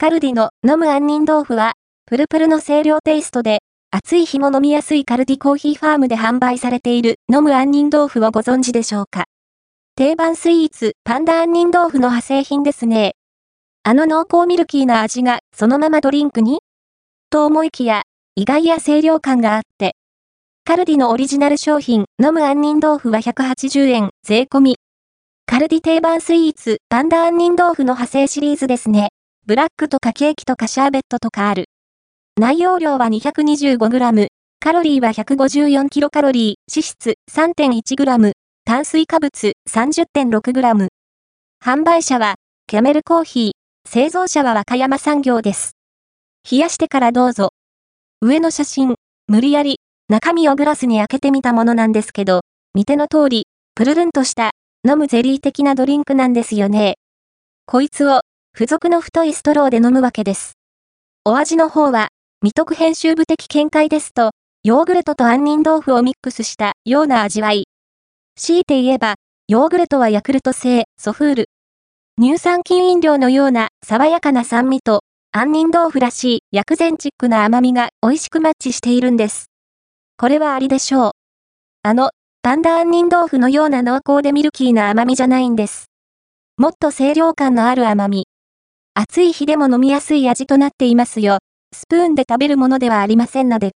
カルディの飲む杏仁豆腐は、プルプルの清涼テイストで、暑い日も飲みやすいカルディコーヒーファームで販売されている飲む杏仁豆腐をご存知でしょうか？定番スイーツ、パンダ杏仁豆腐の派生品ですね。あの濃厚ミルキーな味がそのままドリンクに？と思いきや、意外や清涼感があって。カルディのオリジナル商品、飲む杏仁豆腐は180円、税込み。カルディ定番スイーツ、パンダ杏仁豆腐の派生シリーズですね。ブラックとかケーキとかシャーベットとかある。内容量は 225g、カロリーは 154kcal、脂質 3.1g、炭水化物 30.6g。販売者は、キャメルコーヒー、製造者は和歌山産業です。冷やしてからどうぞ。上の写真、無理やり、中身をグラスに開けてみたものなんですけど、見ての通り、プルルンとした、飲むゼリー的なドリンクなんですよね。こいつを、付属の太いストローで飲むわけです。お味の方は、未得編集部的見解ですと、ヨーグルトと杏仁豆腐をミックスしたような味わい。強いて言えば、ヨーグルトはヤクルト製、ソフール。乳酸菌飲料のような爽やかな酸味と、杏仁豆腐らしい薬膳チックな甘みが美味しくマッチしているんです。これはありでしょう。あの、パンダ杏仁豆腐のような濃厚でミルキーな甘みじゃないんです。もっと清涼感のある甘み。暑い日でも飲みやすい味となっていますよ。スプーンで食べるものではありませんので。